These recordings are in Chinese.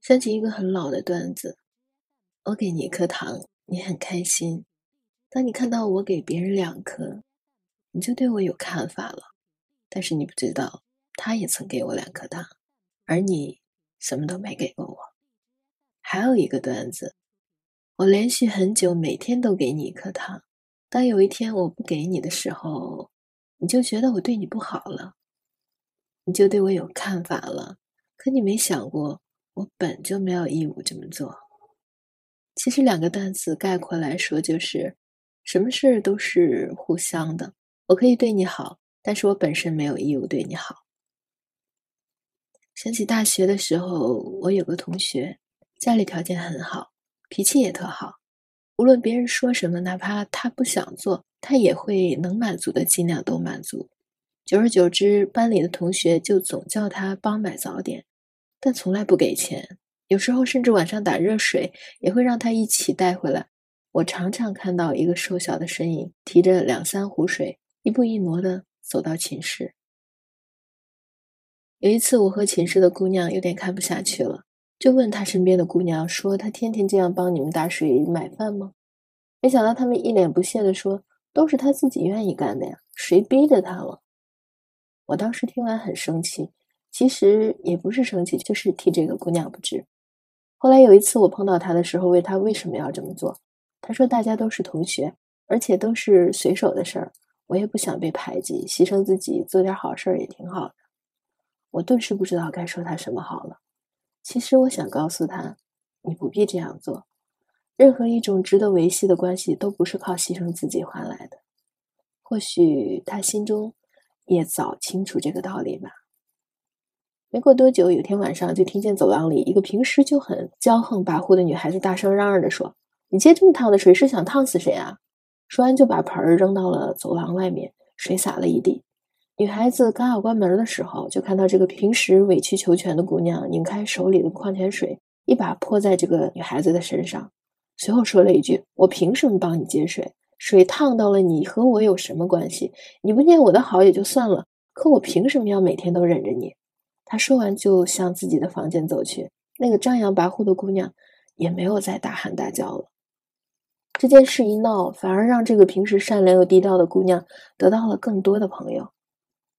想起一个很老的段子：我给你一颗糖，你很开心；当你看到我给别人两颗，你就对我有看法了。但是你不知道，他也曾给我两颗糖，而你什么都没给过我。还有一个段子：我连续很久每天都给你一颗糖，当有一天我不给你的时候，你就觉得我对你不好了，你就对我有看法了。可你没想过。我本就没有义务这么做。其实两个单词概括来说，就是什么事都是互相的。我可以对你好，但是我本身没有义务对你好。想起大学的时候，我有个同学，家里条件很好，脾气也特好。无论别人说什么，哪怕他不想做，他也会能满足的尽量都满足。久而久之，班里的同学就总叫他帮买早点。但从来不给钱，有时候甚至晚上打热水也会让他一起带回来。我常常看到一个瘦小的身影提着两三壶水，一步一挪的走到寝室。有一次，我和寝室的姑娘有点看不下去了，就问她身边的姑娘说：“她天天这样帮你们打水买饭吗？”没想到他们一脸不屑的说：“都是她自己愿意干的呀，谁逼着她了？”我当时听完很生气。其实也不是生气，就是替这个姑娘不值。后来有一次我碰到她的时候，问她为什么要这么做，她说大家都是同学，而且都是随手的事儿，我也不想被排挤，牺牲自己做点好事儿也挺好的。我顿时不知道该说她什么好了。其实我想告诉她，你不必这样做。任何一种值得维系的关系，都不是靠牺牲自己换来的。或许她心中也早清楚这个道理吧。没过多久，有天晚上就听见走廊里一个平时就很骄横跋扈的女孩子大声嚷嚷着说：“你接这么烫的水是想烫死谁啊？”说完就把盆儿扔到了走廊外面，水洒了一地。女孩子刚要关门的时候，就看到这个平时委曲求全的姑娘拧开手里的矿泉水，一把泼在这个女孩子的身上，随后说了一句：“我凭什么帮你接水？水烫到了你和我有什么关系？你不念我的好也就算了，可我凭什么要每天都忍着你？”他说完，就向自己的房间走去。那个张扬跋扈的姑娘也没有再大喊大叫了。这件事一闹，反而让这个平时善良又低调的姑娘得到了更多的朋友，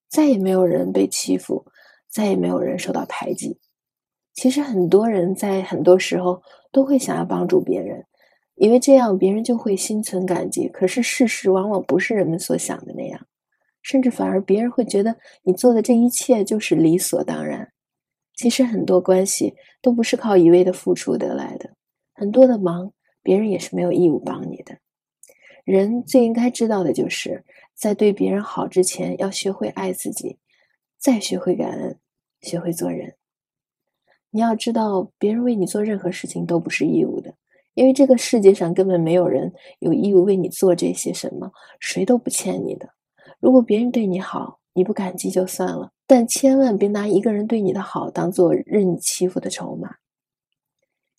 再也没有人被欺负，再也没有人受到排挤。其实，很多人在很多时候都会想要帮助别人，以为这样别人就会心存感激。可是，事实往往不是人们所想的那样。甚至反而别人会觉得你做的这一切就是理所当然。其实很多关系都不是靠一味的付出得来的，很多的忙别人也是没有义务帮你的。人最应该知道的就是，在对别人好之前，要学会爱自己，再学会感恩，学会做人。你要知道，别人为你做任何事情都不是义务的，因为这个世界上根本没有人有义务为你做这些什么，谁都不欠你的。如果别人对你好，你不感激就算了，但千万别拿一个人对你的好当做任你欺负的筹码。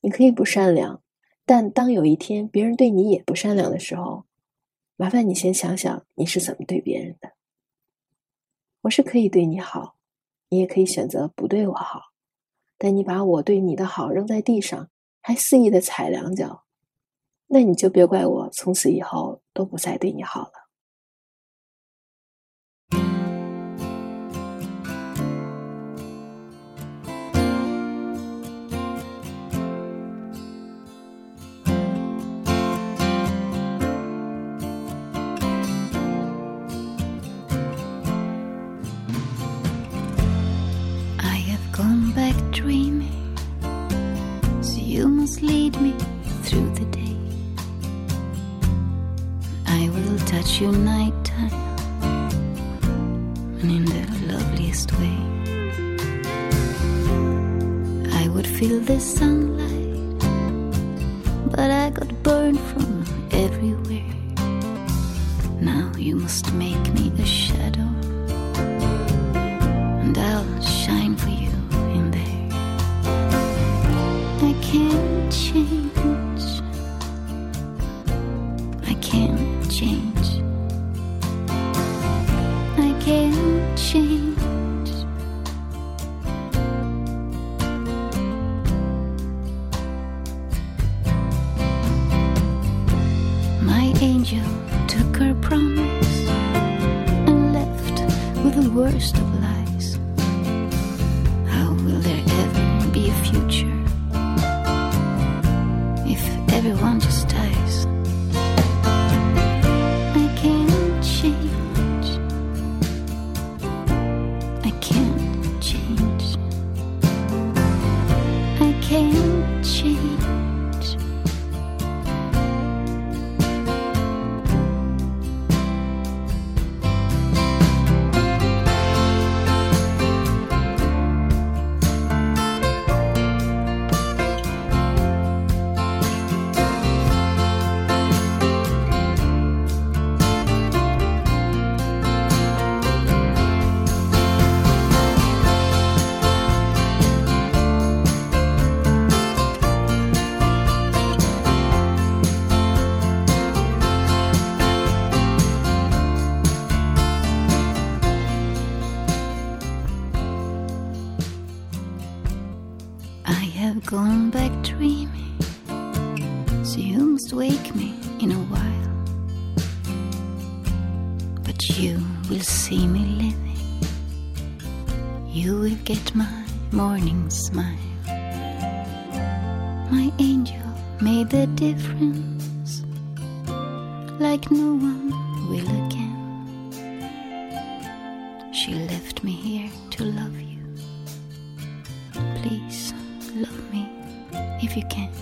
你可以不善良，但当有一天别人对你也不善良的时候，麻烦你先想想你是怎么对别人的。我是可以对你好，你也可以选择不对我好，但你把我对你的好扔在地上，还肆意的踩两脚，那你就别怪我从此以后都不再对你好了。Your nighttime and in the loveliest way. I would feel the sunlight, but I got burned from everywhere. Now you must make me a shadow, change. I can't change. My angel took her promise and left with the worst of lies. How will there ever be a future? But you will see me living, you will get my morning smile. My angel made the difference, like no one will again. She left me here to love you. Please love me if you can.